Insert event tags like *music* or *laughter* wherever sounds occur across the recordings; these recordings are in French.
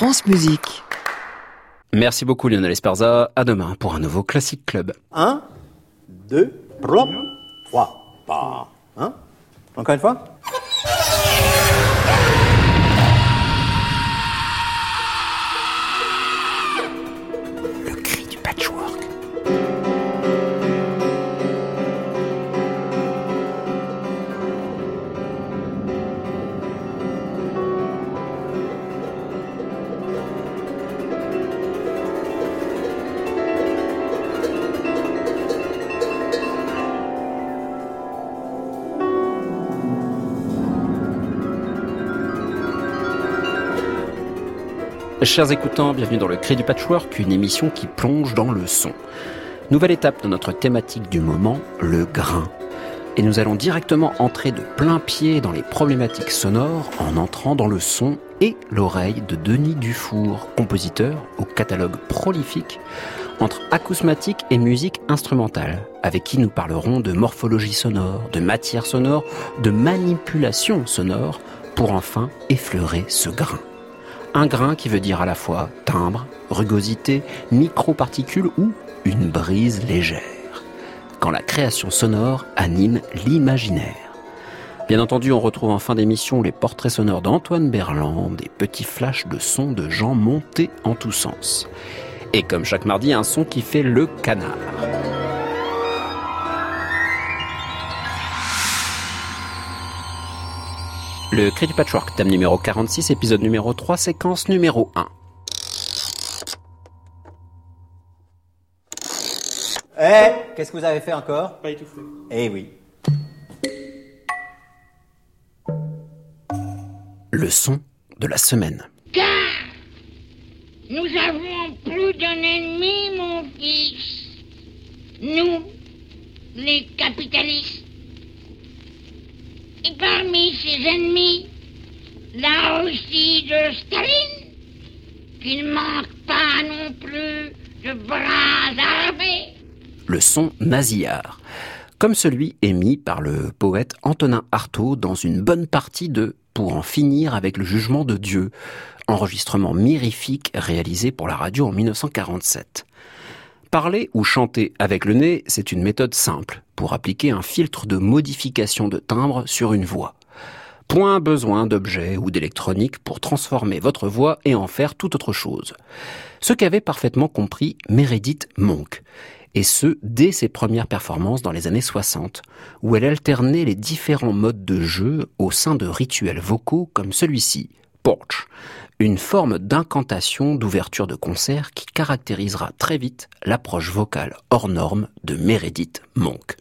France Musique. Merci beaucoup Lionel Esparza. À demain pour un nouveau Classic Club. 1, 2, 3, 3, Hein? Encore une fois? Chers écoutants, bienvenue dans le Cri du Patchwork, une émission qui plonge dans le son. Nouvelle étape de notre thématique du moment, le grain. Et nous allons directement entrer de plein pied dans les problématiques sonores en entrant dans le son et l'oreille de Denis Dufour, compositeur au catalogue prolifique entre acousmatique et musique instrumentale, avec qui nous parlerons de morphologie sonore, de matière sonore, de manipulation sonore, pour enfin effleurer ce grain. Un grain qui veut dire à la fois timbre, rugosité, microparticules ou une brise légère. Quand la création sonore anime l'imaginaire. Bien entendu, on retrouve en fin d'émission les portraits sonores d'Antoine Berland, des petits flashs de sons de gens montés en tous sens. Et comme chaque mardi, un son qui fait le canard. Le Crédit Patchwork, thème numéro 46, épisode numéro 3, séquence numéro 1. Eh, qu'est-ce que vous avez fait encore? Pas étouffé. Eh oui. Le son de la semaine. Car nous avons plus d'un ennemi, mon fils. Nous, les capitalistes. Et parmi ces ennemis, la Russie de Staline, qui ne manque pas non plus de bras armés. Le son nasillard, comme celui émis par le poète Antonin Artaud dans une bonne partie de Pour en finir avec le jugement de Dieu, enregistrement mirifique réalisé pour la radio en 1947. Parler ou chanter avec le nez, c'est une méthode simple pour appliquer un filtre de modification de timbre sur une voix. Point besoin d'objets ou d'électronique pour transformer votre voix et en faire tout autre chose. Ce qu'avait parfaitement compris Meredith Monk. Et ce, dès ses premières performances dans les années 60, où elle alternait les différents modes de jeu au sein de rituels vocaux comme celui-ci, Porch, une forme d'incantation d'ouverture de concert qui caractérisera très vite l'approche vocale hors norme de Meredith Monk.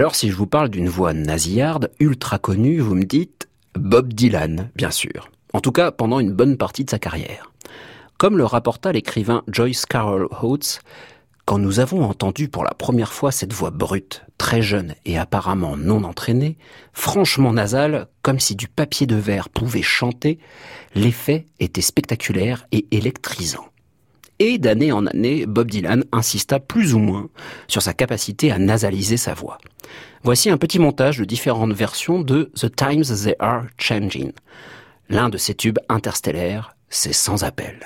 Alors si je vous parle d'une voix nasillarde, ultra connue, vous me dites Bob Dylan, bien sûr. En tout cas, pendant une bonne partie de sa carrière. Comme le rapporta l'écrivain Joyce Carol Oates, Quand nous avons entendu pour la première fois cette voix brute, très jeune et apparemment non entraînée, franchement nasale, comme si du papier de verre pouvait chanter, l'effet était spectaculaire et électrisant. Et d'année en année, Bob Dylan insista plus ou moins sur sa capacité à nasaliser sa voix. Voici un petit montage de différentes versions de The Times They Are Changing. L'un de ces tubes interstellaires, c'est sans appel.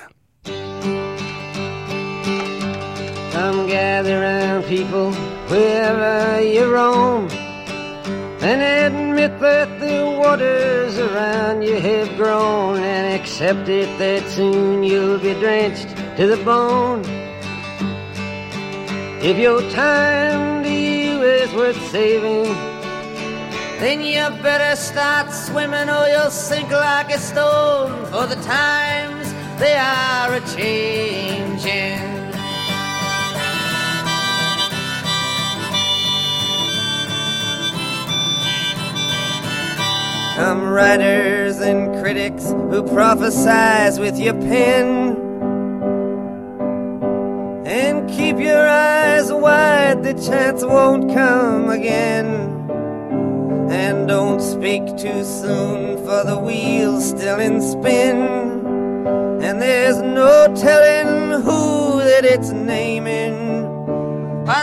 Come gather round people wherever you roam and admit that the waters around you have grown and accept it that soon you'll be drenched to the bone. If your time worth saving, then you better start swimming or you'll sink like a stone. For the times they are a changing. Come writers and critics who prophesize with your pen. And keep your eyes wide, the chance won't come again. And don't speak too soon, for the wheel's still in spin. And there's no telling who that it's naming. For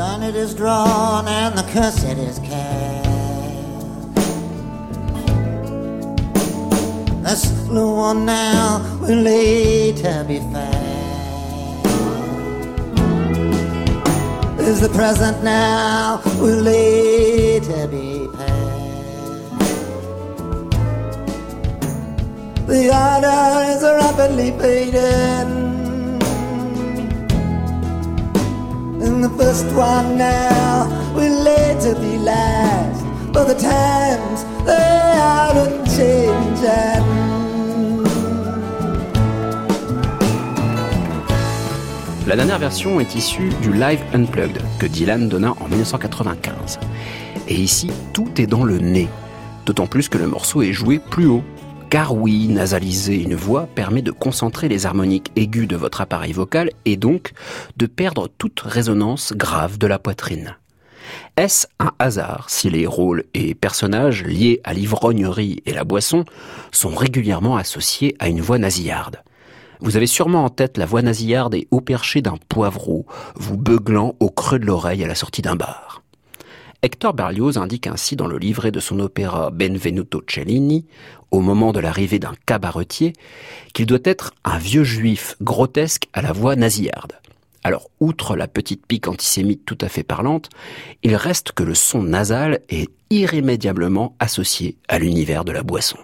Line it is drawn and the curse it is cast. The slow one now will later be fast. Is the present now will later be past. The order is rapidly fading. And the first one now will later be last. But the times they are a changing. La dernière version est issue du Live Unplugged que Dylan donna en 1995. Et ici, tout est dans le nez. D'autant plus que le morceau est joué plus haut. Car oui, nasaliser une voix permet de concentrer les harmoniques aiguës de votre appareil vocal et donc de perdre toute résonance grave de la poitrine. Est-ce un hasard si les rôles et personnages liés à l'ivrognerie et la boisson sont régulièrement associés à une voix nasillarde? Vous avez sûrement en tête la voix nasillarde et haut perché d'un poivreau, vous beuglant au creux de l'oreille à la sortie d'un bar. Hector Berlioz indique ainsi dans le livret de son opéra Benvenuto Cellini, au moment de l'arrivée d'un cabaretier, qu'il doit être un vieux juif grotesque à la voix nasillarde. Alors, outre la petite pique antisémite tout à fait parlante, il reste que le son nasal est irrémédiablement associé à l'univers de la boisson.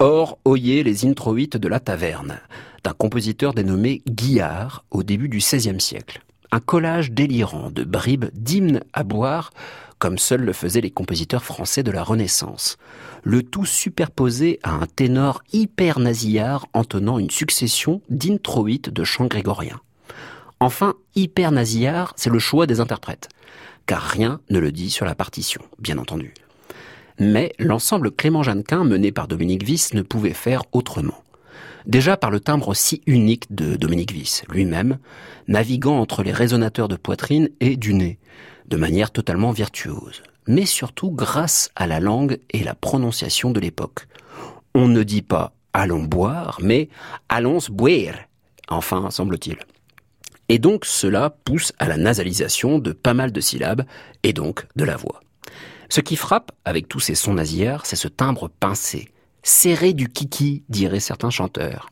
Or, oyez les introïtes de la taverne, d'un compositeur dénommé Guillard au début du XVIe siècle. Un collage délirant de bribes d'hymnes à boire, comme seuls le faisaient les compositeurs français de la Renaissance. Le tout superposé à un ténor hyper nasillard entonnant une succession d'introïtes de chants grégoriens. Enfin, hyper nasillard, c'est le choix des interprètes, car rien ne le dit sur la partition, bien entendu. Mais l'ensemble Clément Jeannequin mené par Dominique Wyss ne pouvait faire autrement. Déjà par le timbre si unique de Dominique Wyss lui-même, naviguant entre les résonateurs de poitrine et du nez, de manière totalement virtuose, mais surtout grâce à la langue et la prononciation de l'époque. On ne dit pas allons boire, mais allons boire, enfin semble-t-il. Et donc cela pousse à la nasalisation de pas mal de syllabes et donc de la voix. Ce qui frappe, avec tous ces sons nasillards, c'est ce timbre pincé, serré du kiki, diraient certains chanteurs.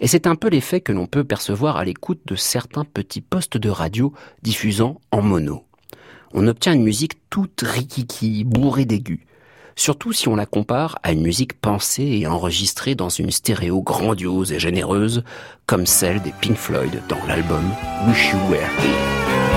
Et c'est un peu l'effet que l'on peut percevoir à l'écoute de certains petits postes de radio diffusant en mono. On obtient une musique toute rikiki, bourrée d'aigus. Surtout si on la compare à une musique pensée et enregistrée dans une stéréo grandiose et généreuse, comme celle des Pink Floyd dans l'album Wish You Were Here.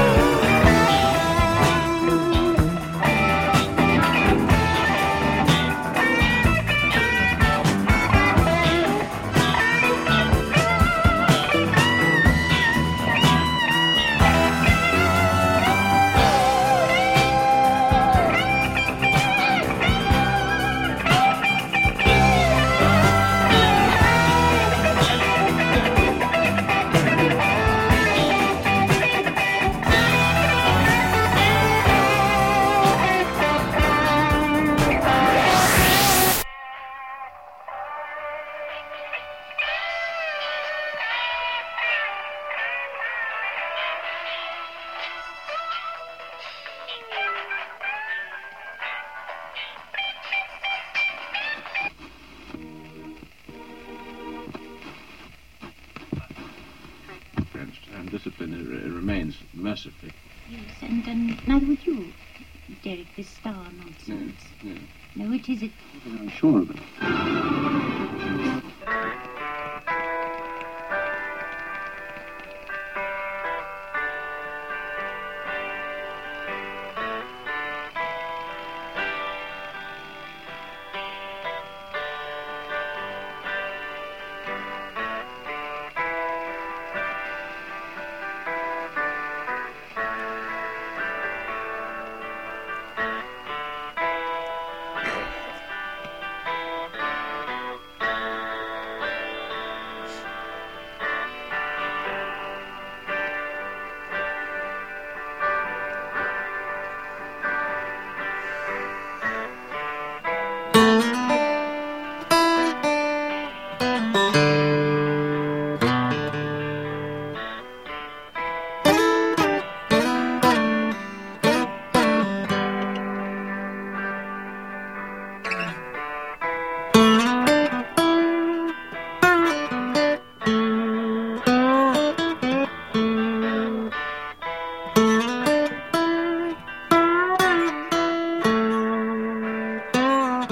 two of them.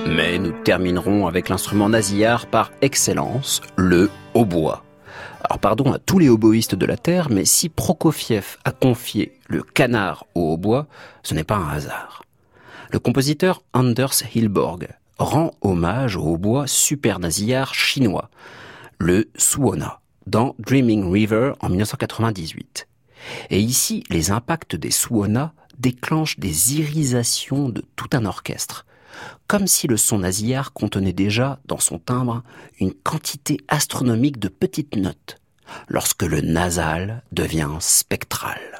Mais nous terminerons avec l'instrument nasillard par excellence, le hautbois. Alors pardon à tous les oboïstes de la Terre, mais si Prokofiev a confié le canard au hautbois, ce n'est pas un hasard. Le compositeur Anders Hilborg rend hommage au hautbois super nasillard chinois, le suona, dans Dreaming River en 1998. Et ici, les impacts des suona déclenchent des irisations de tout un orchestre, comme si le son nasillard contenait déjà, dans son timbre, une quantité astronomique de petites notes, lorsque le nasal devient spectral.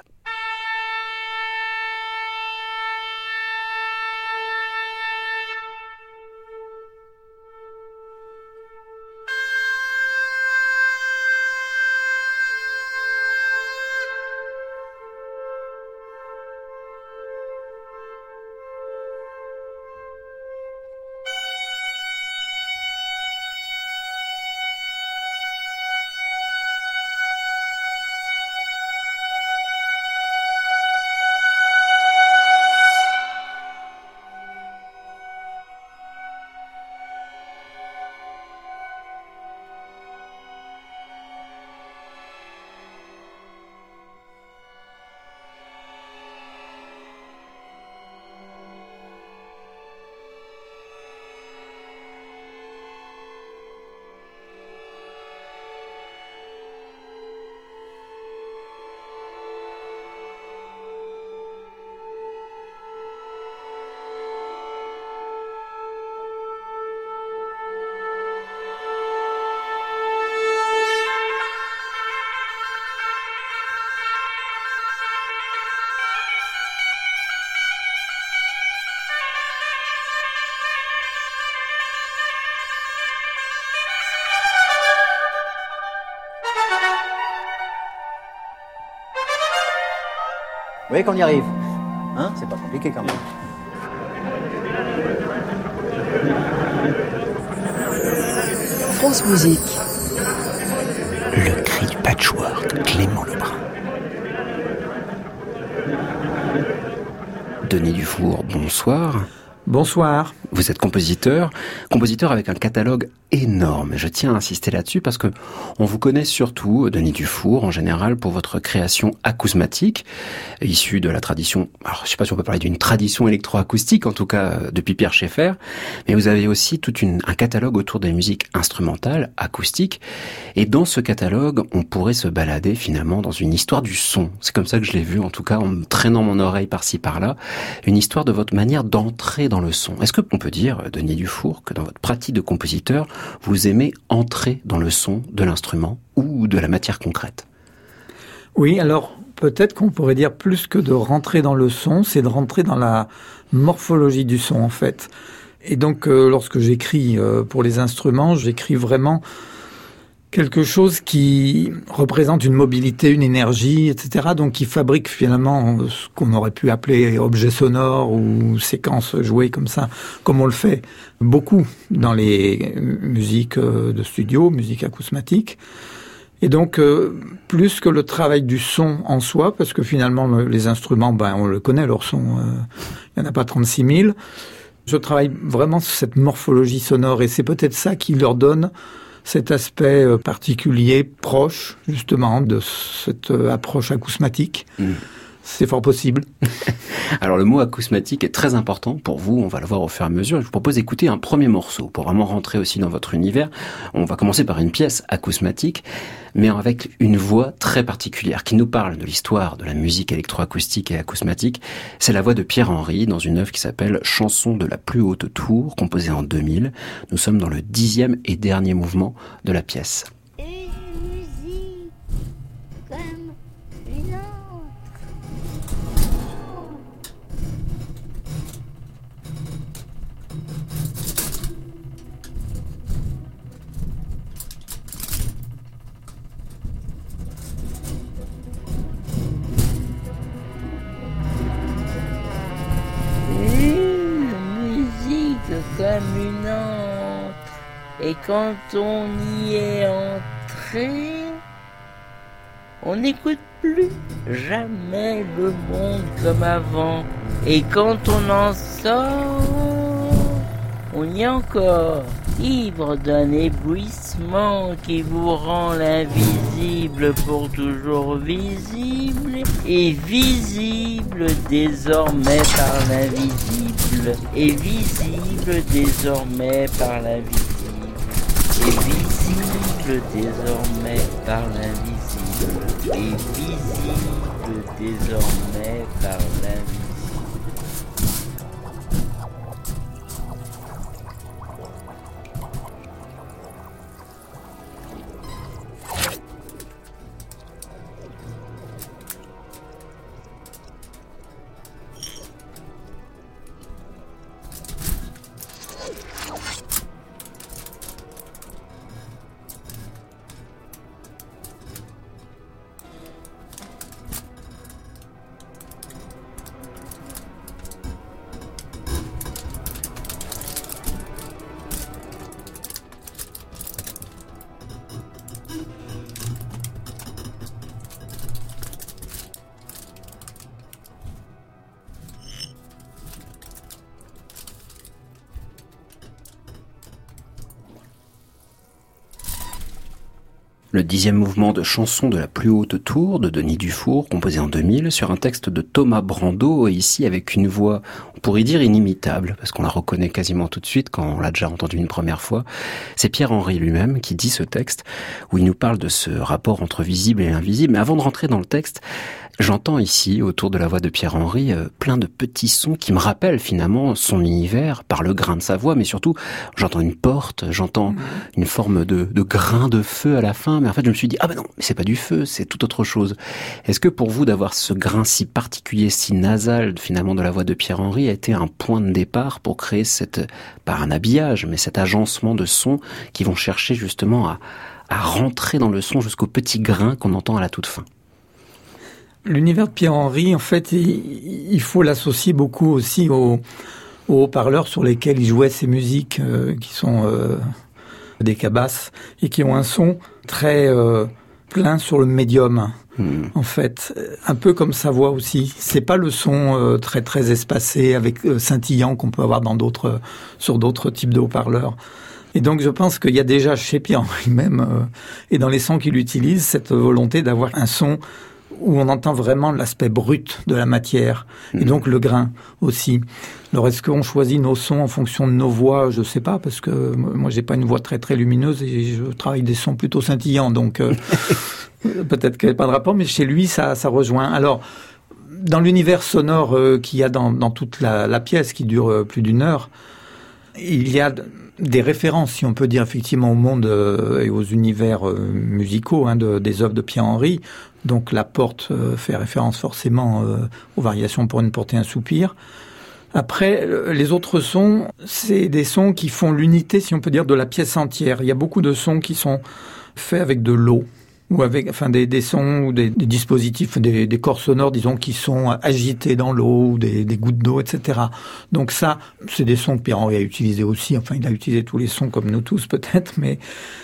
Vous voyez qu'on y arrive Hein? C'est pas compliqué quand même. France Musique. Le cri du patchwork, Clément Lebrun. Denis Dufour, bonsoir. Bonsoir. Vous êtes compositeur, compositeur avec un catalogue énorme. Je tiens à insister là-dessus parce que on vous connaît surtout, Denis Dufour, en général, pour votre création acousmatique, issue de la tradition, alors je sais pas si on peut parler d'une tradition électroacoustique, en tout cas euh, depuis Pierre Schaeffer, mais vous avez aussi tout un catalogue autour des musiques instrumentales, acoustiques, et dans ce catalogue, on pourrait se balader finalement dans une histoire du son. C'est comme ça que je l'ai vu, en tout cas, en traînant mon oreille par-ci par-là, une histoire de votre manière d'entrer dans le son. Est-ce que on peut dire, Denis Dufour, que dans votre pratique de compositeur, vous aimez entrer dans le son de l'instrument ou de la matière concrète Oui, alors peut-être qu'on pourrait dire plus que de rentrer dans le son, c'est de rentrer dans la morphologie du son en fait. Et donc euh, lorsque j'écris euh, pour les instruments, j'écris vraiment quelque chose qui représente une mobilité, une énergie, etc. Donc qui fabrique finalement ce qu'on aurait pu appeler objet sonore ou séquence jouée comme ça, comme on le fait beaucoup dans les musiques de studio, musique acousmatique. Et donc, euh, plus que le travail du son en soi, parce que finalement, le- les instruments, ben, on le connaît, leur son, euh, il n'y en a pas 36 000. Je travaille vraiment sur cette morphologie sonore et c'est peut-être ça qui leur donne cet aspect euh, particulier, proche, justement, de cette euh, approche acousmatique. Mm. C'est fort possible. *laughs* Alors le mot acousmatique est très important pour vous, on va le voir au fur et à mesure. Je vous propose d'écouter un premier morceau pour vraiment rentrer aussi dans votre univers. On va commencer par une pièce acousmatique, mais avec une voix très particulière qui nous parle de l'histoire de la musique électroacoustique et acousmatique. C'est la voix de Pierre Henry dans une œuvre qui s'appelle Chanson de la plus haute tour, composée en 2000. Nous sommes dans le dixième et dernier mouvement de la pièce. Et quand on y est entré, on n'écoute plus jamais le monde comme avant. Et quand on en sort, on y est encore, ivre d'un éblouissement qui vous rend l'invisible pour toujours visible et visible désormais par l'invisible et visible désormais par l'invisible et visible désormais par l'invisible et visible désormais par l'invisible. Le dixième mouvement de chanson de la plus haute tour de Denis Dufour, composé en 2000, sur un texte de Thomas Brando, et ici avec une voix, on pourrait dire inimitable, parce qu'on la reconnaît quasiment tout de suite quand on l'a déjà entendu une première fois. C'est Pierre-Henri lui-même qui dit ce texte, où il nous parle de ce rapport entre visible et invisible. Mais avant de rentrer dans le texte, J'entends ici, autour de la voix de Pierre-Henri, euh, plein de petits sons qui me rappellent finalement son univers par le grain de sa voix, mais surtout, j'entends une porte, j'entends une forme de, de grain de feu à la fin, mais en fait, je me suis dit, ah ben non, mais c'est pas du feu, c'est tout autre chose. Est-ce que pour vous, d'avoir ce grain si particulier, si nasal, finalement, de la voix de Pierre-Henri a été un point de départ pour créer cette, pas un habillage, mais cet agencement de sons qui vont chercher justement à, à rentrer dans le son jusqu'au petit grain qu'on entend à la toute fin? L'univers de Pierre-Henri, en fait, il, il faut l'associer beaucoup aussi aux, aux haut-parleurs sur lesquels il jouait ses musiques, euh, qui sont euh, des cabasses et qui ont un son très euh, plein sur le médium. Hmm. En fait, un peu comme sa voix aussi. C'est pas le son très très espacé avec scintillant qu'on peut avoir dans d'autres sur d'autres types de haut-parleurs. Et donc je pense qu'il y a déjà chez Pierre-Henri même et dans les sons qu'il utilise cette volonté d'avoir un son où on entend vraiment l'aspect brut de la matière et donc le grain aussi. Alors est-ce qu'on choisit nos sons en fonction de nos voix? Je sais pas parce que moi j'ai pas une voix très très lumineuse et je travaille des sons plutôt scintillants donc euh, *laughs* peut-être qu'il n'y a pas de rapport mais chez lui ça ça rejoint. Alors dans l'univers sonore euh, qu'il y a dans, dans toute la, la pièce qui dure euh, plus d'une heure, il y a des références, si on peut dire effectivement, au monde euh, et aux univers euh, musicaux hein, de, des œuvres de Pierre-Henri. Donc la porte euh, fait référence forcément aux variations pour une portée un soupir. Après, les autres sons, c'est des sons qui font l'unité, si on peut dire, de la pièce entière. Il y a beaucoup de sons qui sont faits avec de l'eau. Ou avec enfin des, des sons ou des, des dispositifs, des, des, corps sonores, disons, qui sont agités dans l'eau, des, des gouttes d'eau, etc. Donc ça, c'est des sons que Pierre-Henri a utilisés aussi. Enfin, il a utilisé tous les sons comme nous tous peut-être, mais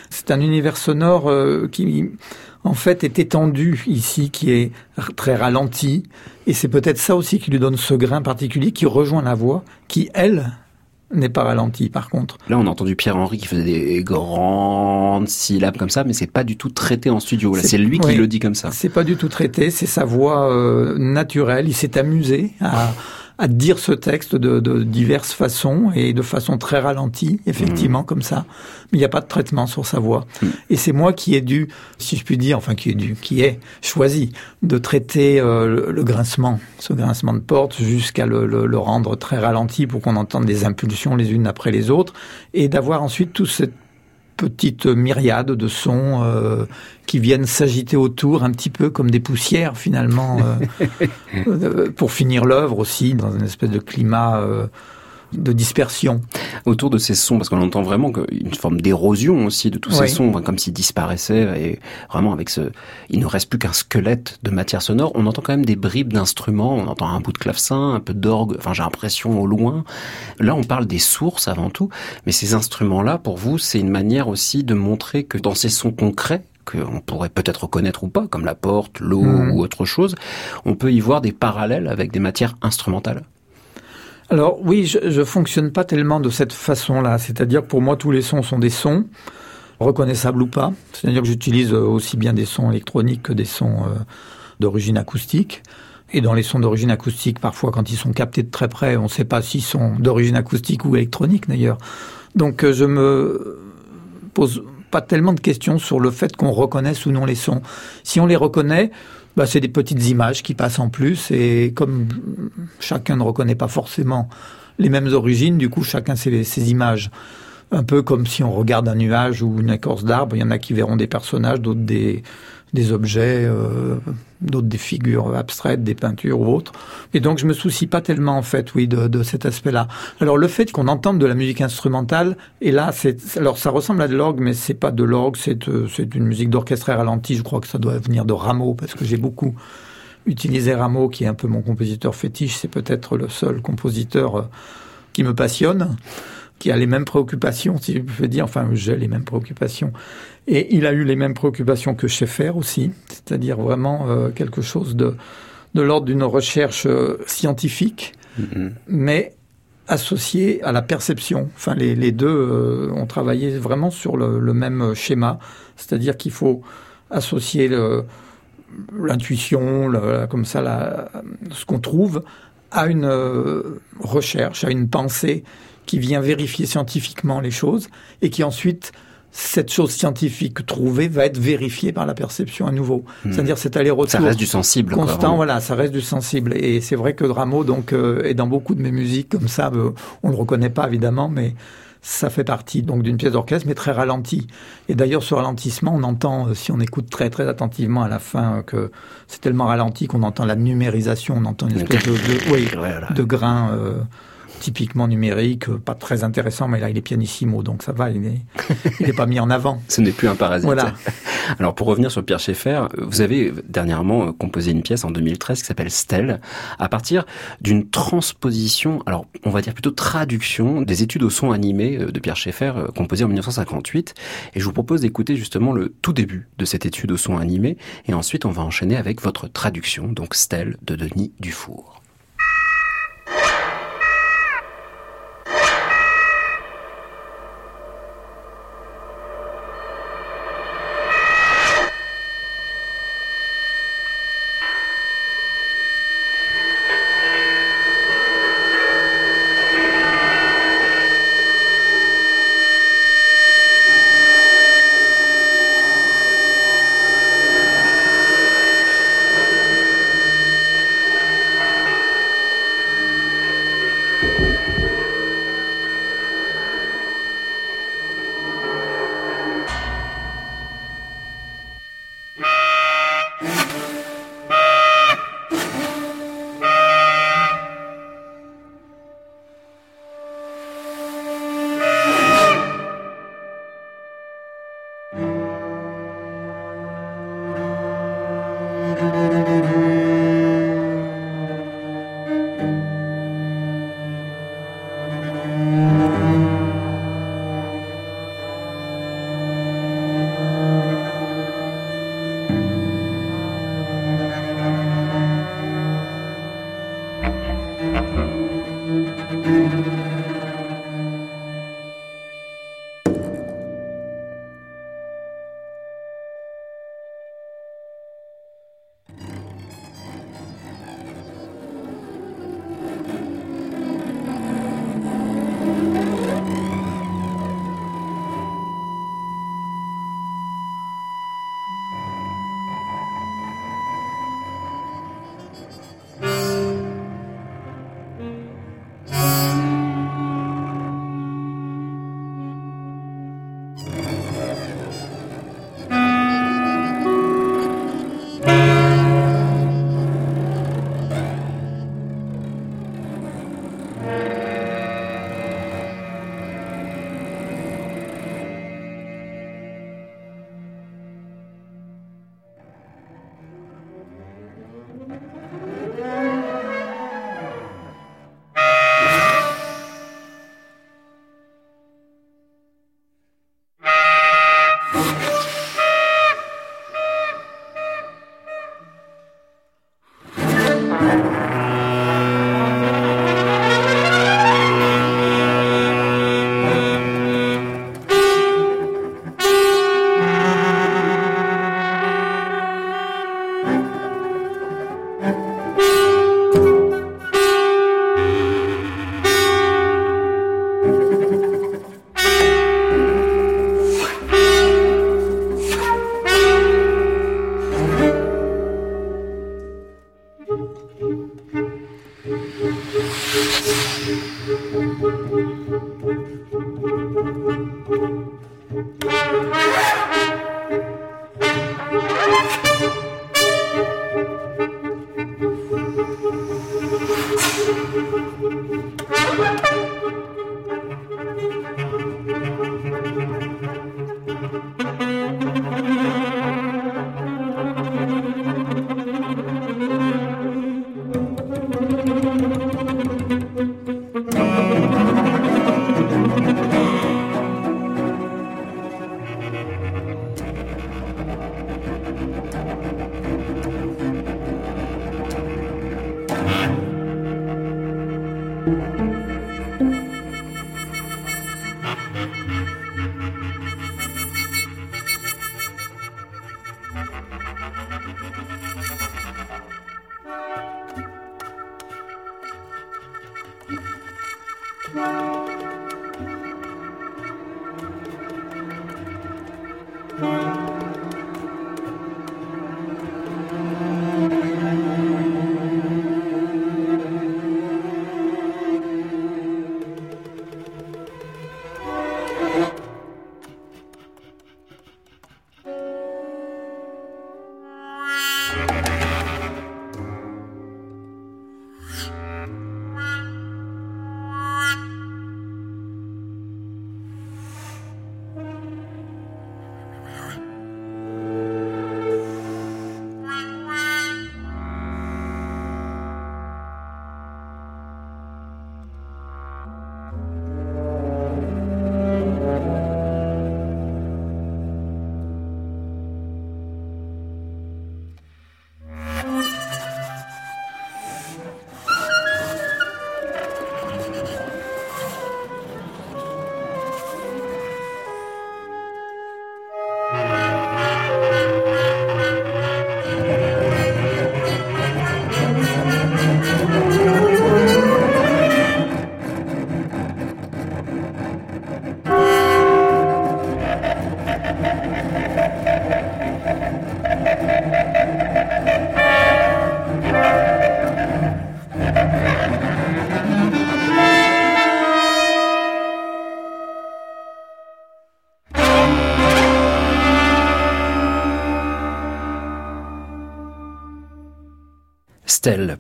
c'est un univers sonore euh, qui, en fait, est étendu ici, qui est très ralenti. Et c'est peut-être ça aussi qui lui donne ce grain particulier qui rejoint la voix, qui, elle, n'est pas ralenti par contre. Là, on a entendu Pierre-Henri qui faisait des grandes syllabes comme ça, mais c'est pas du tout traité en studio. Là, c'est lui qui le dit comme ça. C'est pas du tout traité, c'est sa voix euh, naturelle. Il s'est amusé à, à dire ce texte de, de, diverses façons et de façon très ralentie, effectivement, mmh. comme ça. Mais il n'y a pas de traitement sur sa voix. Mmh. Et c'est moi qui ai dû, si je puis dire, enfin qui ai dû, qui ai choisi de traiter euh, le, le, grincement, ce grincement de porte, jusqu'à le, le, le, rendre très ralenti pour qu'on entende des impulsions les unes après les autres, et d'avoir ensuite tout cette petite myriade de sons euh, qui viennent s'agiter autour un petit peu comme des poussières finalement euh, *laughs* euh pour finir l'œuvre aussi dans une espèce de climat euh, de dispersion. Autour de ces sons, parce qu'on entend vraiment une forme d'érosion aussi de tous ces sons, comme s'ils disparaissaient, et vraiment avec ce... Il ne reste plus qu'un squelette de matière sonore. On entend quand même des bribes d'instruments, on entend un bout de clavecin, un peu d'orgue, enfin j'ai l'impression au loin. Là, on parle des sources avant tout, mais ces instruments-là, pour vous, c'est une manière aussi de montrer que dans ces sons concrets, qu'on pourrait peut-être reconnaître ou pas, comme la porte, l'eau mmh. ou autre chose, on peut y voir des parallèles avec des matières instrumentales. Alors oui, je, je fonctionne pas tellement de cette façon-là. C'est-à-dire pour moi, tous les sons sont des sons, reconnaissables ou pas. C'est-à-dire que j'utilise euh, aussi bien des sons électroniques que des sons euh, d'origine acoustique. Et dans les sons d'origine acoustique, parfois, quand ils sont captés de très près, on ne sait pas s'ils sont d'origine acoustique ou électronique d'ailleurs. Donc euh, je me pose pas tellement de questions sur le fait qu'on reconnaisse ou non les sons. Si on les reconnaît, bah, c'est des petites images qui passent en plus et comme chacun ne reconnaît pas forcément les mêmes origines, du coup chacun ses, ses images. Un peu comme si on regarde un nuage ou une écorce d'arbre, il y en a qui verront des personnages, d'autres des, des objets, euh, d'autres des figures abstraites, des peintures ou autres. Et donc je me soucie pas tellement en fait, oui, de, cet aspect-là. Alors le fait qu'on entende de la musique instrumentale, et là, alors ça ressemble à de l'orgue, mais c'est pas de l'orgue, c'est euh, une musique d'orchestre ralentie. Je crois que ça doit venir de Rameau parce que j'ai beaucoup utilisé Rameau, qui est un peu mon compositeur fétiche. C'est peut-être le seul compositeur euh, qui me passionne qui a les mêmes préoccupations, si je peux dire, enfin j'ai les mêmes préoccupations. Et il a eu les mêmes préoccupations que Schaeffer aussi, c'est-à-dire vraiment euh, quelque chose de, de l'ordre d'une recherche euh, scientifique, mm-hmm. mais associée à la perception. Enfin, les, les deux euh, ont travaillé vraiment sur le, le même schéma, c'est-à-dire qu'il faut associer l'intuition, comme ça, la, ce qu'on trouve, à une recherche, à une pensée qui vient vérifier scientifiquement les choses et qui ensuite cette chose scientifique trouvée va être vérifiée par la perception à nouveau. Hmm. C'est-à-dire cet aller-retour. Ça reste du sensible. Constant, quoi, voilà, ça reste du sensible. Et c'est vrai que Rameau, donc, euh, est dans beaucoup de mes musiques comme ça. Euh, on le reconnaît pas évidemment, mais ça fait partie donc d'une pièce d'orchestre, mais très ralentie. Et d'ailleurs, ce ralentissement, on entend, euh, si on écoute très très attentivement à la fin, que c'est tellement ralenti qu'on entend la numérisation, on entend une espèce de, de, oui, de grain. Euh, typiquement numérique, pas très intéressant, mais là il est pianissimo, donc ça va, il n'est *laughs* pas mis en avant. Ce n'est plus un parasite. Voilà. *laughs* Alors pour revenir sur Pierre Schaeffer, vous avez dernièrement composé une pièce en 2013 qui s'appelle Stelle, à partir d'une transposition, alors on va dire plutôt traduction des études au son animé de Pierre Schaeffer, composée en 1958. Et je vous propose d'écouter justement le tout début de cette étude au son animé, et ensuite on va enchaîner avec votre traduction, donc Stelle de Denis Dufour.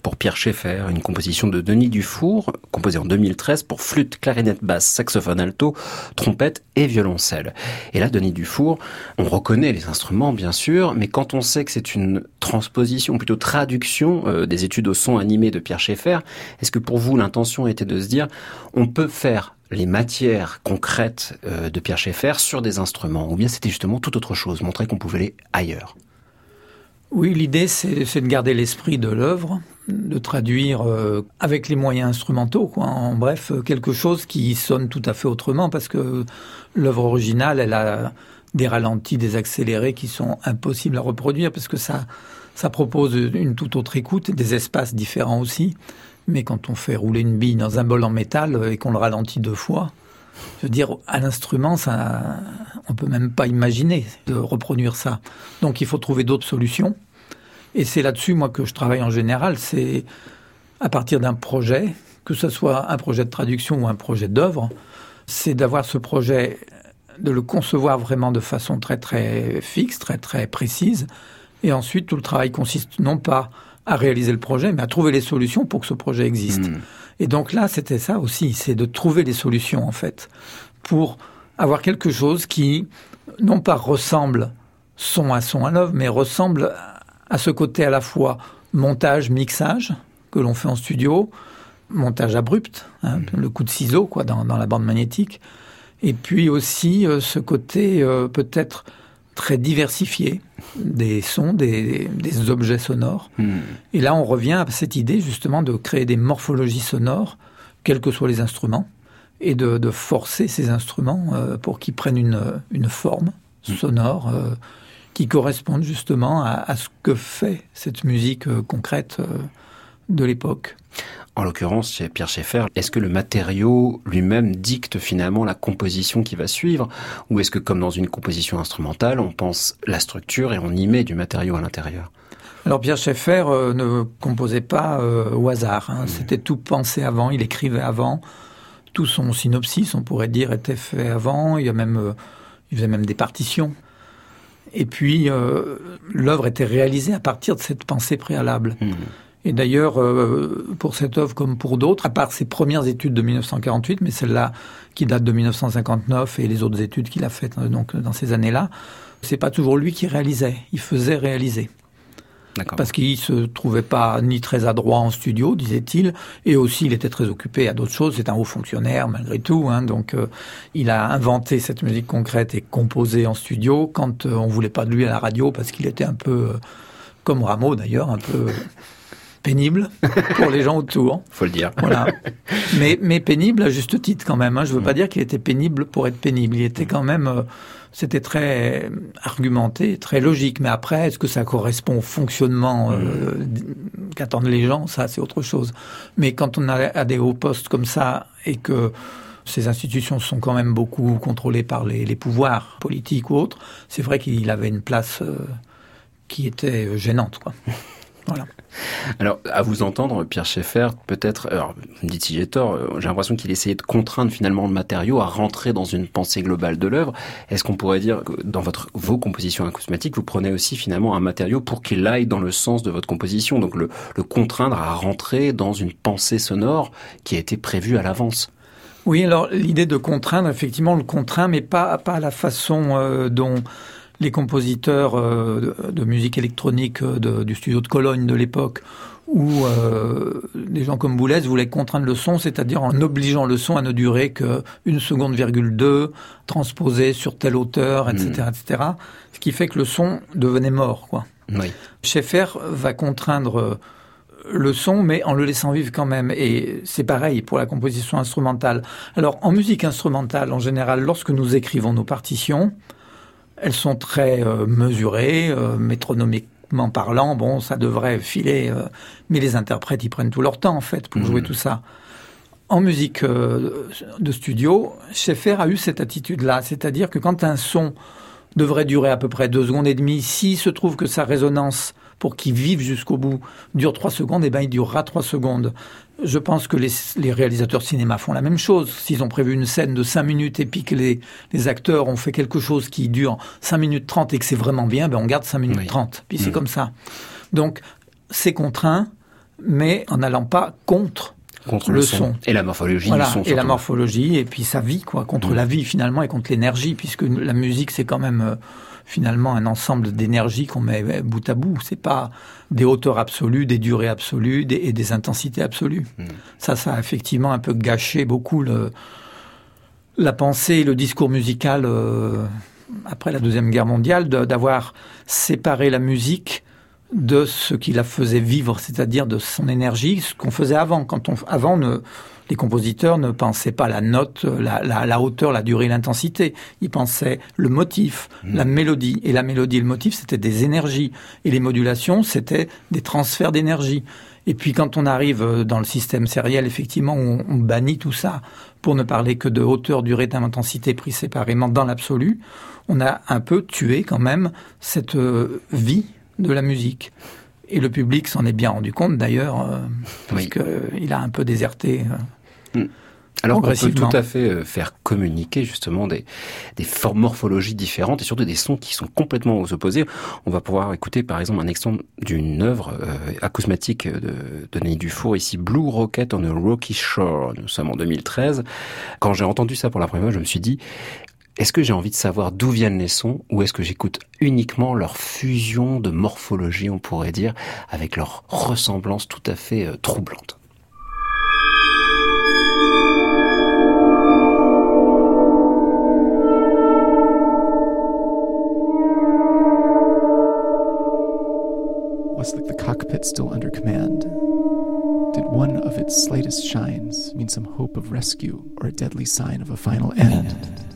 Pour Pierre Schaeffer, une composition de Denis Dufour, composée en 2013 pour flûte, clarinette basse, saxophone alto, trompette et violoncelle. Et là, Denis Dufour, on reconnaît les instruments bien sûr, mais quand on sait que c'est une transposition, plutôt traduction euh, des études au son animé de Pierre Schaeffer, est-ce que pour vous l'intention était de se dire, on peut faire les matières concrètes euh, de Pierre Schaeffer sur des instruments, ou bien c'était justement tout autre chose, montrer qu'on pouvait aller ailleurs? Oui, l'idée, c'est de garder l'esprit de l'œuvre, de traduire euh, avec les moyens instrumentaux, quoi. En bref, quelque chose qui sonne tout à fait autrement, parce que l'œuvre originale, elle a des ralentis, des accélérés qui sont impossibles à reproduire, parce que ça, ça propose une toute autre écoute, des espaces différents aussi. Mais quand on fait rouler une bille dans un bol en métal et qu'on le ralentit deux fois, je veux dire, à l'instrument, ça, on peut même pas imaginer de reproduire ça. Donc, il faut trouver d'autres solutions. Et c'est là-dessus, moi, que je travaille en général. C'est à partir d'un projet, que ce soit un projet de traduction ou un projet d'œuvre, c'est d'avoir ce projet, de le concevoir vraiment de façon très, très fixe, très, très précise. Et ensuite, tout le travail consiste non pas à réaliser le projet, mais à trouver les solutions pour que ce projet existe. Mmh. Et donc là, c'était ça aussi, c'est de trouver des solutions, en fait, pour avoir quelque chose qui, non pas ressemble son à son à l'œuvre, mais ressemble à ce côté à la fois montage, mixage que l'on fait en studio, montage abrupt, hein, mm. le coup de ciseau quoi dans, la bande magnétique, et puis aussi euh, ce côté euh, peut-être très diversifié des sons, des, objets sonores. Mm. Et là, on revient à cette idée justement de créer des morphologies sonores, quels que soient les instruments, et de, forcer ces instruments euh, pour qu'ils prennent une, forme mm. sonore qui correspondent justement à, ce que fait cette musique euh, concrète euh, de l'époque. En l'occurrence, chez Pierre Schaeffer, est-ce que le matériau lui-même dicte finalement la composition qui va suivre? Ou est-ce que comme dans une composition instrumentale, on pense la structure et on y met du matériau à l'intérieur? Alors Pierre Schaeffer euh, ne composait pas au hasard, hein. mmh. c'était tout pensé avant, il écrivait avant, tout son synopsis, on pourrait dire, était fait avant, il, y a même, il faisait même des partitions. Et puis, euh, l'œuvre était réalisée à partir de cette pensée préalable. Mmh. Et d'ailleurs, euh, pour cette œuvre comme pour d'autres, à part ses premières études de 1948, mais celle-là qui date de 1959 et les autres études qu'il a faites euh, donc dans ces années-là, c'est pas toujours lui qui réalisait, il faisait réaliser. Parce qu'il se trouvait pas ni très adroit en studio, disait-il, et aussi il était très occupé à d'autres choses. C'est un haut fonctionnaire malgré tout, hein, donc euh, il a inventé cette musique concrète et composée en studio quand euh, on voulait pas de lui à la radio parce qu'il était un peu euh, comme Rameau d'ailleurs, un peu *laughs* pénible pour les gens autour. Faut le dire. Voilà. *laughs* Mais, mais pénible à juste titre quand même. Hein. Je veux pas dire qu'il était pénible pour être pénible. Il était quand même, euh, c'était très argumenté, très logique. Mais après, est-ce que ça correspond au fonctionnement euh, qu'attendent les gens? Ça, c'est autre chose. Mais quand on a à des hauts postes comme ça et que ces institutions sont quand même beaucoup contrôlées par les, les pouvoirs politiques ou autres, c'est vrai qu'il avait une place euh, qui était gênante, quoi. *laughs* Voilà. Alors, à vous entendre, Pierre Schaeffer, peut-être, alors, me dites si j'ai tort, euh, j'ai l'impression qu'il essayait de contraindre finalement le matériau à rentrer dans une pensée globale de l'œuvre. Est-ce qu'on pourrait dire que dans votre, vos compositions acousmatiques, vous prenez aussi finalement un matériau pour qu'il aille dans le sens de votre composition, donc le, contraindre à rentrer dans une pensée sonore qui a été prévue à l'avance? Oui, alors l'idée de contraindre, effectivement, le contraint, mais pas, pas à la façon euh, dont les compositeurs euh, de, musique électronique euh, de- du studio de Cologne de l'époque où euh, des gens comme Boulez voulaient contraindre le son, c'est-à-dire en obligeant le son à ne durer que une seconde virgule deux, transposé sur telle hauteur, etc., etc. Ce qui fait que le son devenait mort, quoi. Oui. Schaeffer va contraindre euh, le son, mais en le laissant vivre quand même. Et c'est pareil pour la composition instrumentale. Alors, en musique instrumentale, en général, lorsque nous écrivons nos partitions, elles sont très euh, mesurées, euh, métronomiquement parlant. Bon, ça devrait filer, euh, mais les interprètes, ils prennent tout leur temps, en fait, pour jouer tout ça. En musique de studio, Schaeffer a eu cette attitude-là, c'est-à-dire que quand un son devrait durer à peu près deux secondes et demie, s'il se trouve que sa résonance, pour qu'il vive jusqu'au bout, dure trois secondes, eh ben il durera trois secondes. Je pense que les, les réalisateurs de cinéma font la même chose. S'ils ont prévu une scène de cinq minutes et puis que les, les acteurs ont fait quelque chose qui dure cinq minutes trente et que c'est vraiment bien, ben on garde cinq minutes Oui. trente. Puis c'est Mhm. comme ça. Donc c'est contraint, mais en n'allant pas contre Contre le, Le son. son. Et la morphologie voilà, son. et la morphologie, et puis sa vie, quoi, contre Mm. la vie finalement et contre l'énergie, puisque la musique c'est quand même euh, finalement un ensemble d'énergie qu'on met bout à bout. C'est pas des hauteurs absolues, des durées absolues des- et des intensités absolues. Mm. Ça, ça a effectivement un peu gâché beaucoup le, la pensée et le discours musical euh, après la deuxième guerre mondiale, d'avoir séparé la musique de ce qui la faisait vivre, c'est-à-dire de son énergie, ce qu'on faisait avant. Quand on, avant, ne- les compositeurs ne pensaient pas la note, la, la- la hauteur, la durée, l'intensité. Ils pensaient le motif, la mélodie. Et la mélodie et le motif, c'était des énergies. Et les modulations, c'était des transferts d'énergie. Et puis quand on arrive euh, dans le système sériel, effectivement, on, on bannit tout ça pour ne parler que de hauteur, durée, d'intensité pris séparément dans l'absolu. On a un peu tué quand même cette euh, vie de la musique. Et le public s'en est bien rendu compte d'ailleurs, euh, parce Oui. qu'il a un peu déserté. Euh. Alors qu'on peut tout à fait euh, faire communiquer justement des, des formes morphologies différentes et surtout des sons qui sont complètement aux opposés. On va pouvoir écouter par exemple un exemple d'une œuvre euh, acousmatique de, de Denis Dufour, ici Blue Rocket on a Rocky Shore. Nous sommes en 2013. Quand j'ai entendu ça pour la première fois, je me suis dit, est-ce que j'ai envie de savoir d'où viennent les sons ou est-ce que j'écoute uniquement leur fusion de morphologie, on pourrait dire, avec leur ressemblance tout à fait euh, troublante? Was the, the cockpit still under command? Did one of its slightest shines mean some hope of rescue or a deadly sign of a final end?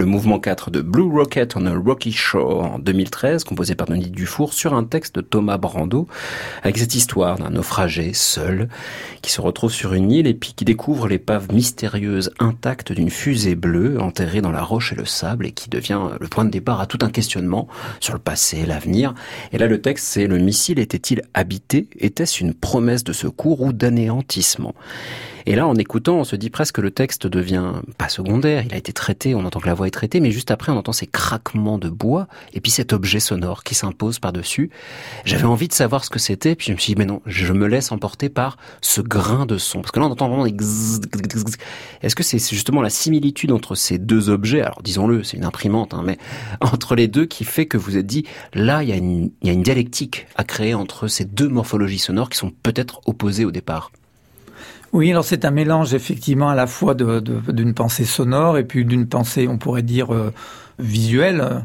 Le mouvement 4 de Blue Rocket on a Rocky Shore en 2013, composé par Denis Dufour, sur un texte de Thomas Brando, avec cette histoire d'un naufragé seul, qui se retrouve sur une île et puis qui découvre l'épave mystérieuse intacte d'une fusée bleue enterrée dans la roche et le sable et qui devient le point de départ à tout un questionnement sur le passé, l'avenir. Et là, le texte, c'est le missile était-il habité? Était-ce une promesse de secours ou d'anéantissement? Et là, en écoutant, on se dit presque que le texte devient pas secondaire, il a été traité, on entend que la voix est traitée, mais juste après, on entend ces craquements de bois, et puis cet objet sonore qui s'impose par-dessus. J'avais envie de savoir ce que c'était, puis je me suis dit, mais non, je me laisse emporter par ce grain de son. Parce que là, on entend vraiment des Est-ce que c'est justement la similitude entre ces deux objets, alors disons-le, c'est une imprimante, hein, mais *laughs* entre les deux qui fait que vous êtes dit, là, il y, y a une dialectique à créer entre ces deux morphologies sonores qui sont peut-être opposées au départ. Oui, alors c'est un mélange effectivement à la fois d'une de, pensée sonore et puis d'une pensée, on pourrait dire, euh, visuelle.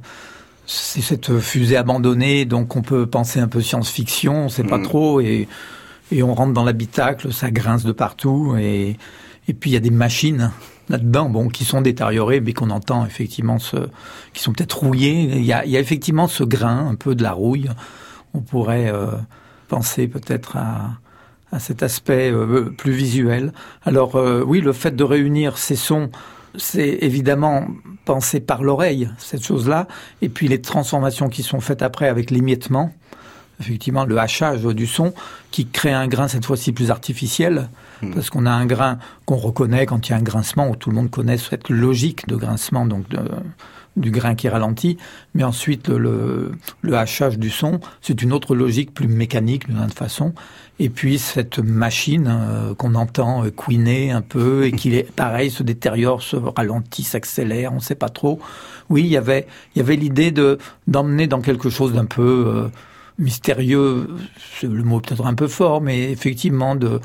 C'est cette fusée abandonnée, donc on peut penser un peu science-fiction, on sait pas mm. trop, et, et on rentre dans l'habitacle, ça grince de partout, et, et puis il y a des machines là-dedans, bon, qui sont détériorées, mais qu'on entend effectivement, ce, qui sont peut-être rouillées. Il y, a, il y a effectivement ce grain, un peu de la rouille. On pourrait euh, penser peut-être à, à cet aspect euh, plus visuel. Alors euh, oui, le fait de réunir ces sons, c'est évidemment pensé par l'oreille, cette chose-là, et puis les transformations qui sont faites après avec l'émiettement, effectivement le hachage du son, qui crée un grain cette fois-ci plus artificiel, hmm. parce qu'on a un grain qu'on reconnaît quand il y a un grincement, où tout le monde connaît cette logique de grincement, donc de, du grain qui ralentit, mais ensuite le, le hachage du son, c'est une autre logique plus mécanique d'une autre façon. Et puis cette machine euh, qu'on entend euh, couiner un peu et qui est *laughs* pareil se détériore, se ralentit, s'accélère, on ne sait pas trop. Oui, il y avait il y avait l'idée de d'emmener dans quelque chose d'un peu euh, mystérieux, le mot peut-être un peu fort, mais effectivement de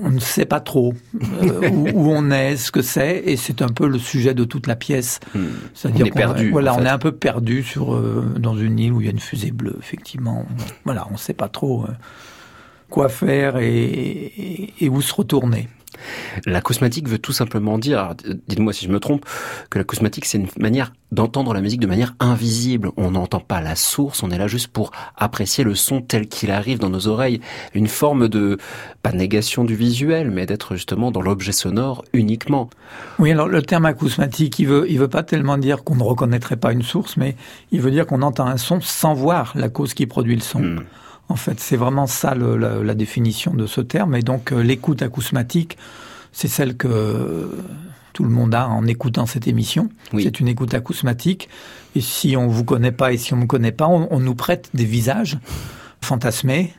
on ne sait pas trop euh, où, on est, ce que c'est, et c'est un peu le sujet de toute la pièce. Hmm. C'est-à-dire on est perdu. Voilà, on est un peu perdu sur euh, dans une île où il y a une fusée bleue. Effectivement, voilà, on ne sait pas trop euh, quoi faire et, et, où se retourner. La cosmétique veut tout simplement dire, dites-moi si je me trompe, que la cosmétique c'est une manière d'entendre la musique de manière invisible. On n'entend pas la source, on est là juste pour apprécier le son tel qu'il arrive dans nos oreilles. Une forme de, pas négation du visuel, mais d'être justement dans l'objet sonore uniquement. Oui, alors le terme acousmatique, il veut, il veut pas tellement dire qu'on ne reconnaîtrait pas une source, mais il veut dire qu'on entend un son sans voir la cause qui produit le son. Hmm. En fait, c'est vraiment ça la, définition de ce terme. Et donc, euh, l'écoute acousmatique, c'est celle que tout le monde a en écoutant cette émission. C'est une écoute acousmatique. Et si on vous connaît pas et si on me connaît pas, on, nous prête des visages fantasmés,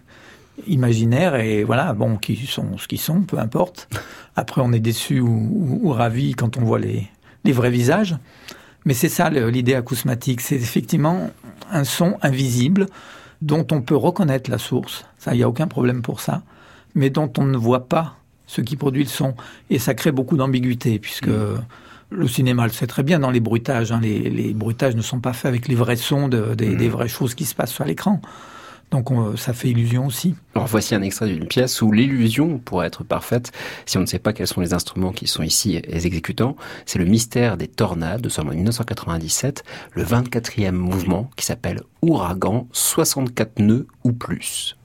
imaginaires et voilà, bon, qui sont ce qu'ils sont, peu importe. Après, on est déçu ou, ou, ravi quand on voit les, les vrais visages. Mais c'est ça l'idée acousmatique. C'est effectivement un son invisible dont on peut reconnaître la source, ça, il n'y a aucun problème pour ça, mais dont on ne voit pas ce qui produit le son. Et ça crée beaucoup d'ambiguïté, puisque mm. le cinéma le sait très bien dans les bruitages. Hein. les, bruitages ne sont pas faits avec les vrais sons des, des, mm. vraies choses qui se passent sur l'écran. Donc ça fait illusion aussi. Alors voici un extrait d'une pièce où l'illusion pourrait être parfaite si on ne sait pas quels sont les instruments qui sont ici les exécutants. C'est le mystère des tornades, de en 1997, le 24e mouvement qui s'appelle Ouragan, 64 nœuds ou plus.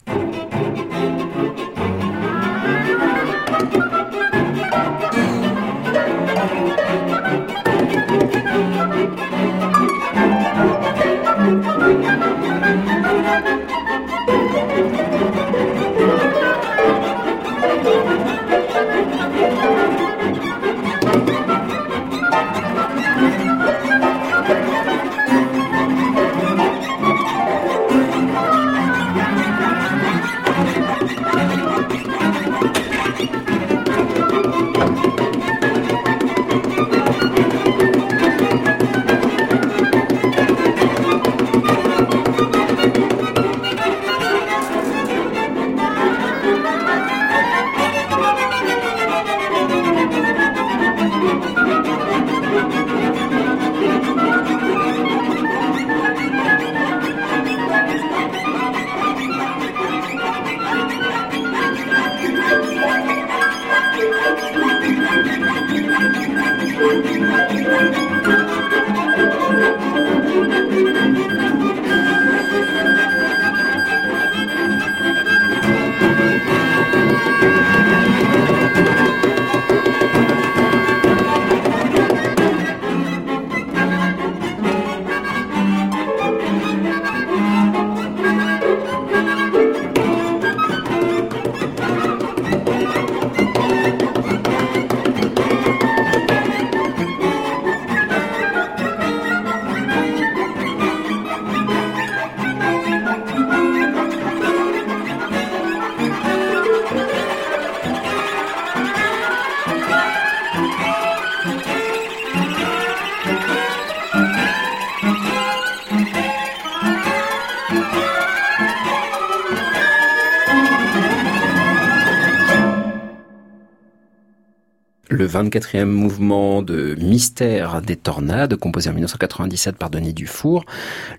Le 24e mouvement de Mystère des tornades, composé en 1997 par Denis Dufour.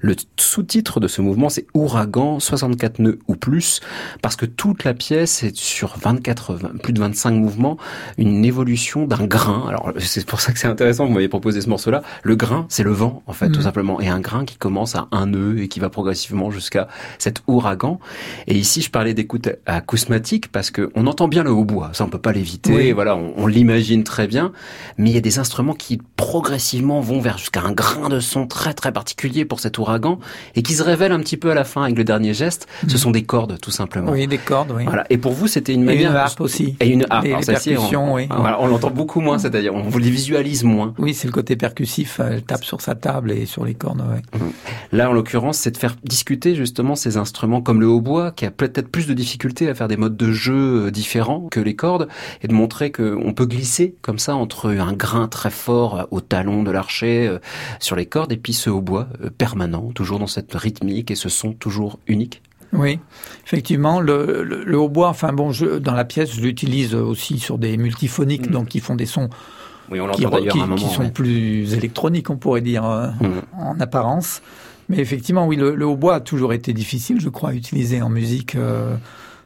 Le sous-titre de ce mouvement, c'est Ouragan, 64 nœuds ou plus, parce que toute la pièce est sur 24, plus de 25 mouvements, une évolution d'un grain. Alors, c'est pour ça que c'est intéressant, vous m'avez proposé ce morceau-là. Le grain, c'est le vent, en fait, tout Mhm. simplement. Et un grain qui commence à un nœud et qui va progressivement jusqu'à cet ouragan. Et ici, je parlais d'écoute acousmatique parce que on entend bien le hautbois. Ça, on peut pas l'éviter. Oui. Voilà, on, on l'imagine très bien. Mais il y a des instruments qui progressivement vont vers jusqu'à un grain de son très très particulier pour cet ouragan et qui se révèle un petit peu à la fin avec le dernier geste. Ce sont des cordes, tout simplement. Mhm. Oui, des cordes, oui. Voilà. Et pour vous, c'était une Et manière. une harpe aussi. Et une harpe. Et Alors, les celle-ci, on- percussions, oui. Voilà, on l'entend beaucoup moins, c'est-à-dire on vous les visualise moins. Oui, c'est le côté percussif. Elle tape sur sa table et sur les cordes. ouais. Là, en l'occurrence, c'est de faire discuter justement ces instruments comme le hautbois, qui a peut-être plus de difficultés à faire des modes de jeu euh, différents que les cordes, et de montrer qu'on peut glisser comme ça entre un grain très fort euh, au talon de l'archer euh, sur les cordes, et puis ce hautbois euh, permanent, toujours dans cette rythmique et ce son toujours unique. Oui, effectivement, le, le, le hautbois, enfin bon, je, dans la pièce, je l'utilise aussi sur des multiphoniques, donc qui font des sons Oui, on qui, l'entend d'ailleurs qui- à un moment. qui sont ouais. plus électroniques, on pourrait dire, euh, Mhm. en apparence. Mais effectivement, oui, le, le hautbois a toujours été difficile, je crois, à utiliser en musique. euh,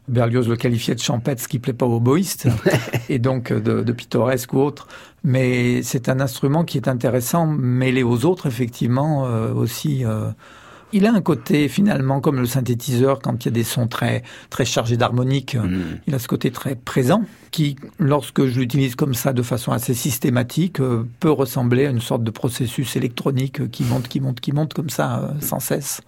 Berlioz le qualifiait de champêtre, ce qui plaît pas aux boïstes, *laughs* et donc euh, de, de pittoresque ou autre. Mais c'est un instrument qui est intéressant, mêlé aux autres, effectivement, euh, aussi. euh, il a un côté finalement comme le synthétiseur quand il y a des sons très très chargés d'harmonique. Mhm. Il a ce côté très présent qui, lorsque je l'utilise comme ça de façon assez systématique, euh, peut ressembler à une sorte de processus électronique qui monte, qui monte, qui monte comme ça euh, sans cesse.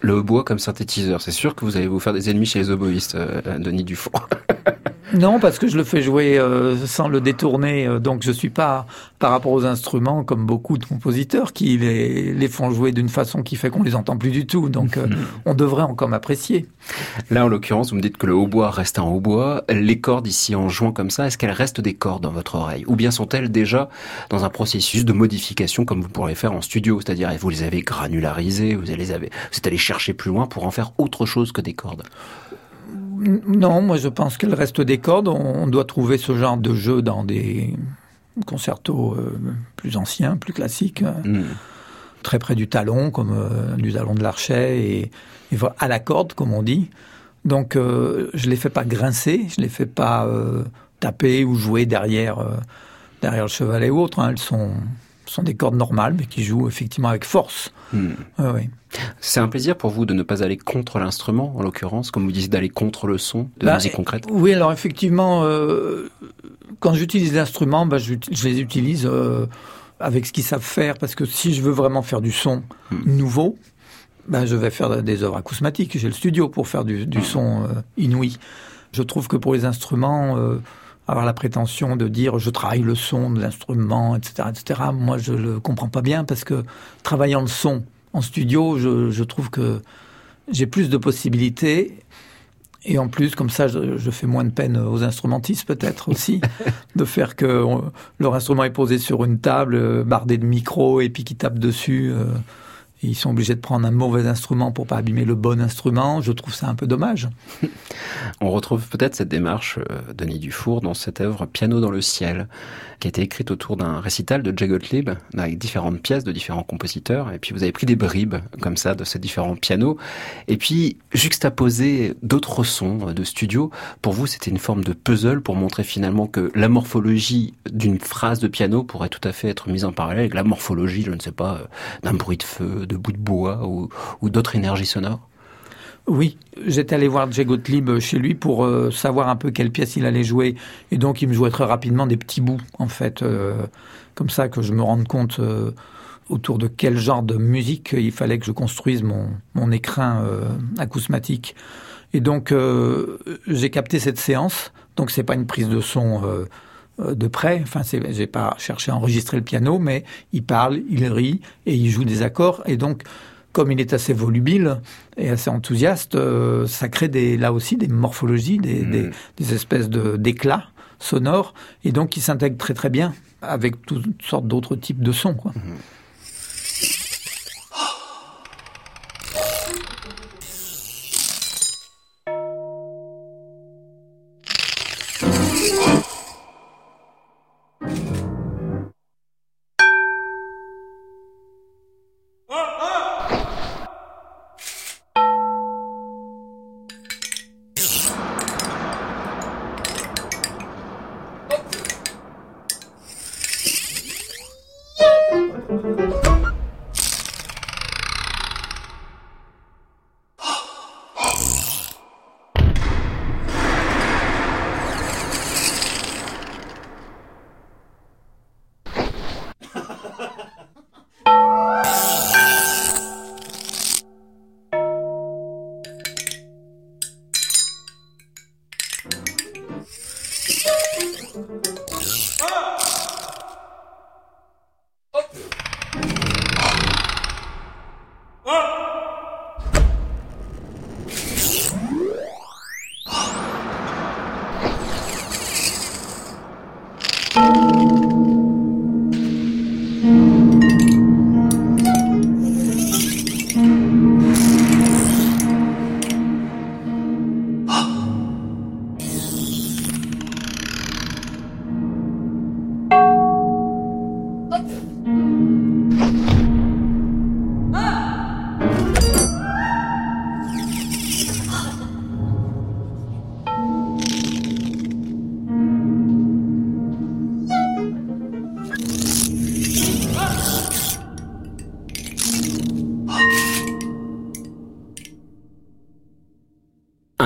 Le hautbois comme synthétiseur, c'est sûr que vous allez vous faire des ennemis chez les oboïstes, euh, Denis Dufour. *laughs* Non, parce que je le fais jouer euh, sans le détourner, euh, donc je suis pas par rapport aux instruments comme beaucoup de compositeurs qui les, les font jouer d'une façon qui fait qu'on les entend plus du tout. Donc euh, *laughs* on devrait encore m'apprécier. Là, en l'occurrence, vous me dites que le hautbois reste un hautbois. Les cordes ici en jouant comme ça, est-ce qu'elles restent des cordes dans votre oreille? Ou bien sont-elles déjà dans un processus de modification comme vous pourrez faire en studio? C'est-à-dire, vous les avez granularisées, vous les avez, vous êtes allé chercher plus loin pour en faire autre chose que des cordes Non, moi je pense qu'elle reste des cordes. On doit trouver ce genre de jeu dans des concertos euh, plus anciens, plus classiques, euh, Hmm. très près du talon, comme euh, du talon de l'archet, et, à la corde, comme on dit. Donc euh, je les fais pas grincer, je les fais pas euh, taper ou jouer derrière, derrière le chevalet ou autre. hein. Elles sont, sont des cordes normales, mais qui jouent effectivement avec force. Hmm. Ouais. C'est un plaisir pour vous de ne pas aller contre l'instrument, en l'occurrence, comme vous disiez, d'aller contre le son de Bah, la musique concrète? Oui, alors effectivement, euh, quand j'utilise l'instrument, bah, je, je les utilise euh, avec ce qu'ils savent faire, parce que si je veux vraiment faire du son nouveau, bah, je vais faire des œuvres acousmatiques. J'ai le studio pour faire du, du son euh, inouï. Je trouve que pour les instruments, avoir la prétention de dire je travaille le son de l'instrument, etc., etc., moi je le comprends pas bien, parce que travaillant le son en studio, je, je trouve que j'ai plus de possibilités et en plus, comme ça, je, je fais moins de peine aux instrumentistes peut-être *laughs* aussi, de faire que on- leur instrument est posé sur une table, euh, bardé de micros, et puis qu'ils tapent dessus. euh, ils sont obligés de prendre un mauvais instrument pour pas abîmer le bon instrument. Je trouve ça un peu dommage. *laughs* On retrouve peut-être cette démarche, euh, Denis Dufour, dans cette œuvre Piano dans le ciel, qui a été écrite autour d'un récital de Gottlieb, avec différentes pièces de différents compositeurs, et puis vous avez pris des bribes, comme ça, de ces différents pianos, et puis juxtaposer d'autres sons de studio. Pour vous, c'était une forme de puzzle pour montrer finalement que la morphologie d'une phrase de piano pourrait tout à fait être mise en parallèle avec la morphologie, je ne sais pas, euh, d'un bruit de feu, de bout de bois, ou, d'autres énergies sonores. Oui, j'étais allé voir Jay Gottlieb chez lui pour euh, savoir un peu quelle pièce il allait jouer. Et donc, il me jouait très rapidement des petits bouts, en fait, euh, comme ça que je me rende compte euh, autour de quel genre de musique il fallait que je construise mon, mon écrin euh, acousmatique. Et donc, euh, j'ai capté cette séance. Donc, c'est pas une prise de son euh, euh, de près. Enfin, c'est- j'ai pas cherché à enregistrer le piano, mais il parle, il rit et il joue des accords. Et donc, comme il est assez volubile et assez enthousiaste, euh, ça crée des, là aussi des morphologies, des, des, des espèces de d'éclats sonores, et donc qui s'intègrent très très bien avec toutes sortes d'autres types de sons. Quoi.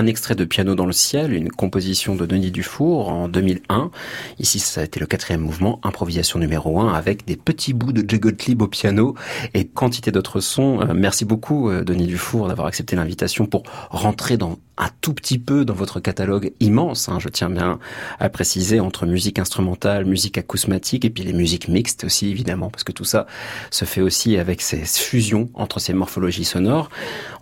Un extrait de Piano dans le ciel, une composition de Denis Dufour en 2001. Ici, ça a été le quatrième mouvement, improvisation numéro un, avec des petits bouts de Gottlieb au piano et quantité d'autres sons. Euh, merci beaucoup, euh, Denis Dufour, d'avoir accepté l'invitation pour rentrer dans un tout petit peu dans votre catalogue immense, hein, je tiens bien à préciser, entre musique instrumentale, musique acousmatique et puis les musiques mixtes aussi évidemment, parce que tout ça se fait aussi avec ces fusions entre ces morphologies sonores.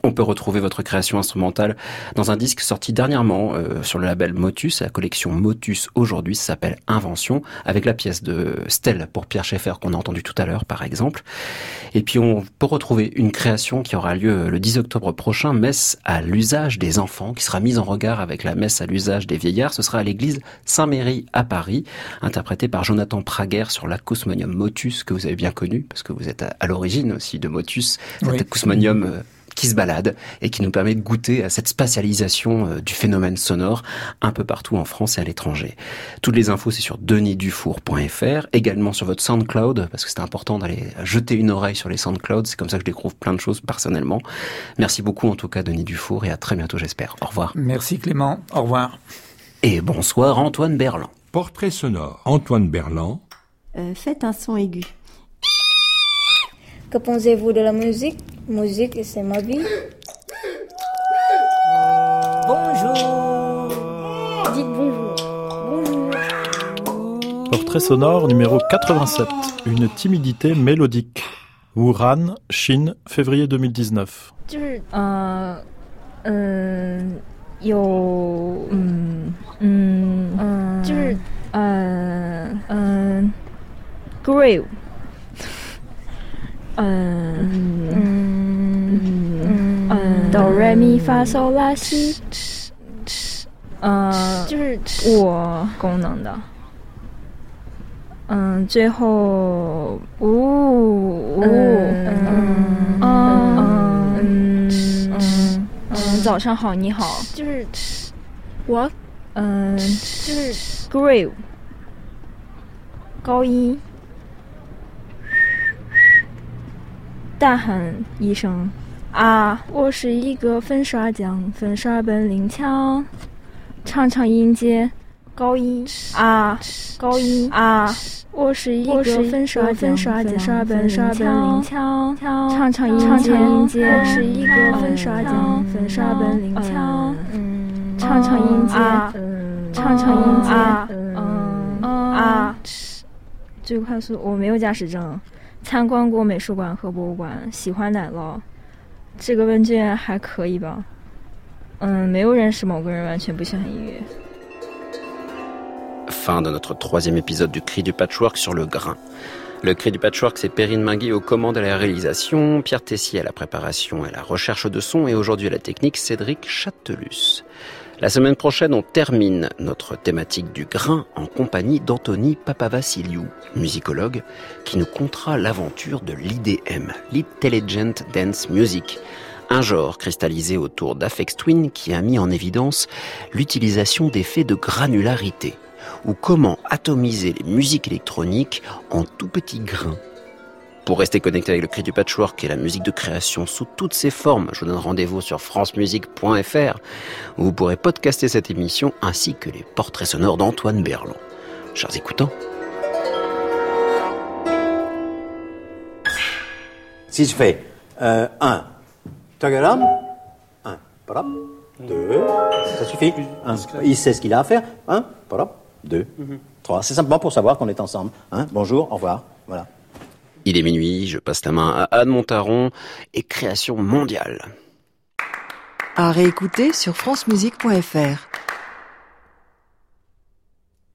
On peut retrouver votre création instrumentale dans un disque sorti dernièrement euh, sur le label Motus, la collection Motus aujourd'hui, s'appelle Invention, avec la pièce de Stella pour Pierre Schaeffer qu'on a entendu tout à l'heure par exemple. Et puis on peut retrouver une création qui aura lieu le 10 octobre prochain, messe à l'usage des enfants, qui sera mise en regard avec la messe à l'usage des vieillards. Ce sera à l'église Saint-Méry à Paris, interprétée par Jonathan Prager sur l'acousmonium Motus que vous avez bien connu, parce que vous êtes à, l'origine aussi de Motus, cet Oui. acousmonium qui se balade et qui nous permet de goûter à cette spatialisation euh, du phénomène sonore un peu partout en France et à l'étranger. Toutes les infos, c'est sur denisdufour.fr, également sur votre SoundCloud, parce que c'est important d'aller jeter une oreille sur les SoundCloud, c'est comme ça que je découvre plein de choses personnellement. Merci beaucoup en tout cas Denis Dufour et à très bientôt j'espère. Au revoir. Merci Clément. Au revoir. Et bonsoir Antoine Berland. Portrait sonore. Antoine Berland. Euh, faites un son aigu. Que pensez-vous de la musique Musique, c'est ma vie. Bonjour. Dites bonjour. Bonjour. Portrait sonore numéro 87. Une timidité mélodique. Wuhan, Chine, février 2019. Euh, euh, yo, 嗯。嗯。嗯。嗯。哆来咪发嗦拉西嗯。就是我功能的。嗯，最后，呜呜，嗯。嗯。嗯。嗯。嗯，早上好，你好，就是我，嗯，就是 grave，高一，大喊一声啊！我是一个粉刷匠，粉刷本领强，唱唱音阶高音啊，高音啊！我是一个粉刷粉刷粉刷本刷本领强，常常迎接迎接。我是一个粉刷匠，粉刷本领强，常常迎接，常常迎接。嗯啊，最快速，我没有驾驶证，参观过美术馆和博物馆，喜欢奶酪。这个问卷还可以吧？嗯，没有认识某个人完全不喜欢音乐。 Fin de notre troisième épisode du Cri du Patchwork sur le grain. Le Cri du Patchwork, c'est Perrine Mingui aux commandes à la réalisation, Pierre Tessier à la préparation et à la recherche de son, et aujourd'hui à la technique, Cédric Châtelus. La semaine prochaine, on termine notre thématique du grain en compagnie d'Anthony Papavassiliou, musicologue, qui nous contera l'aventure de l'IDM, l'Intelligent Dance Music, un genre cristallisé autour d'Afex Twin qui a mis en évidence l'utilisation d'effets de granularité, ou comment atomiser les musiques électroniques en tout petits grains. Pour rester connecté avec le cri du patchwork et la musique de création sous toutes ses formes, je vous donne rendez-vous sur francemusique.fr où vous pourrez podcaster cette émission ainsi que les portraits sonores d'Antoine Berland. Chers écoutants, Si je fais 1, tagaram, 1, parap, 2, ça suffit. Un, il sait ce qu'il a à faire. 1, parap, 2, 3. C'est simplement pour savoir qu'on est ensemble. Hein. Bonjour, au revoir. Voilà. Il est minuit, je passe la main à Anne Montaron et création mondiale. À réécouter sur francemusique.fr.